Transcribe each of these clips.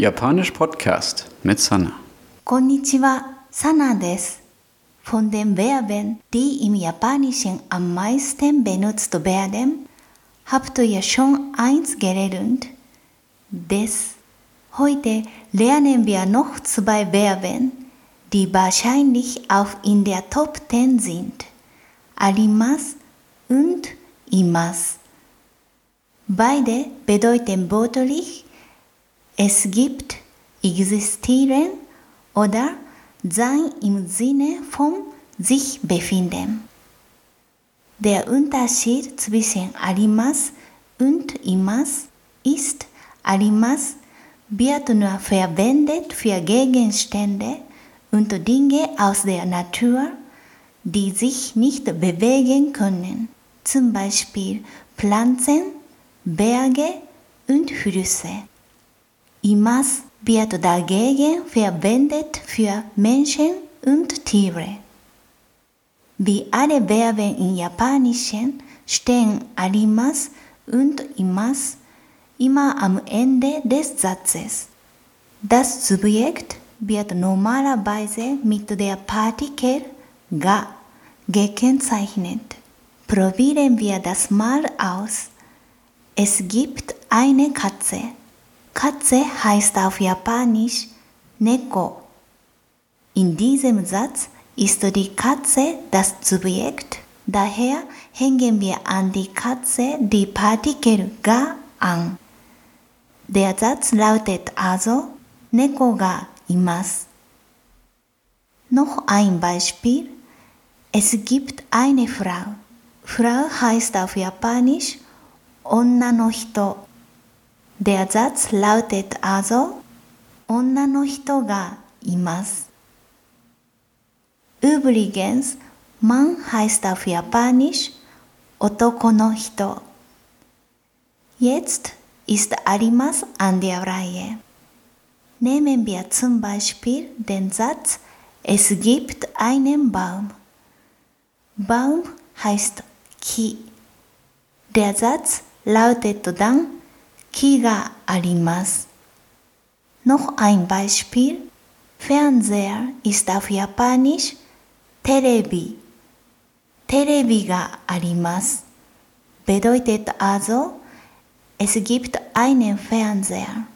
Japanisch Podcast mit Sana. Konnichiwa, Sana des. Von den Verben, die im Japanischen am meisten benutzt werden, habt ihr schon eins gelernt. Des. Heute lernen wir noch zwei Verben, die wahrscheinlich auch in der Top 10 sind. Arimas und imas. Beide bedeuten wörtlich es gibt, existieren oder sein im Sinne von sich befinden. Der Unterschied zwischen arimas und imas ist, arimas wird nur verwendet für Gegenstände und Dinge aus der Natur, die sich nicht bewegen können, zum Beispiel Pflanzen, Berge und Flüsse. Imas wird dagegen verwendet für Menschen und Tiere. Wie alle Verben im Japanischen stehen arimas und imas immer am Ende des Satzes. Das Subjekt wird normalerweise mit der Partikel ga gekennzeichnet. Probieren wir das mal aus. Es gibt eine Katze. Katze heißt auf Japanisch Neko. In diesem Satz ist die Katze das Subjekt, daher hängen wir an die Katze die Partikel ga an. Der Satz lautet also Neko ga imasu. Noch ein Beispiel. Es gibt eine Frau. Frau heißt auf Japanisch Onna no hito. Der Satz lautet also Onna no hito ga imasu. Übrigens, Mann heißt auf Japanisch Otoko no hito. Jetzt ist arimas an der Reihe. Nehmen wir zum Beispiel den Satz Es gibt einen Baum. Baum heißt Ki. Der Satz lautet dann Ki ga arimasu. Noch ein Beispiel. Fernseher ist auf Japanisch Terebi. Terebi ga arimasu. Bedeutet also, es gibt einen Fernseher.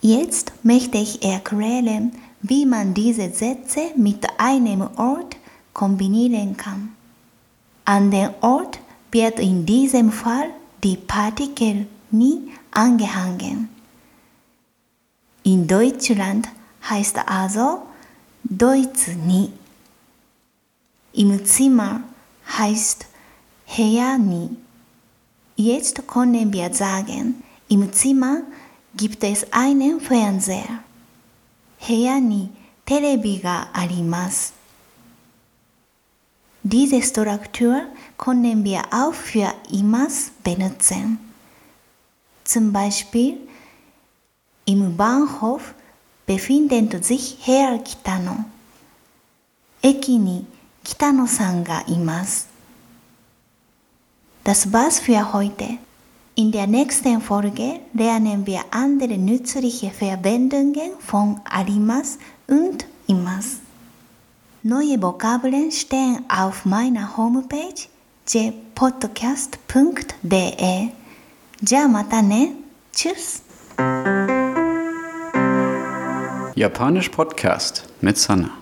Jetzt möchte ich erklären, wie man diese Sätze mit einem Ort kombinieren kann. An den Ort wird in diesem Fall die Partikel nie angehangen. In Deutschland heißt also Deutsch nie. Im Zimmer heißt Herr nie. Jetzt können wir sagen, im Zimmer gibt es einen Fernseher. 部屋にテレビがあります。Diese Struktur können wir auch für imas benutzen. Zum Beispiel im Bahnhof befindet sich Herr Kitano. 駅に北野さんがいます。Das war's für heute. In der nächsten Folge lernen wir andere nützliche Verwendungen von arimas und imas. Neue Vokabeln stehen auf meiner Homepage jpodcast.de. じゃあまたね。Tschüss. Japanisch Podcast mit Sana.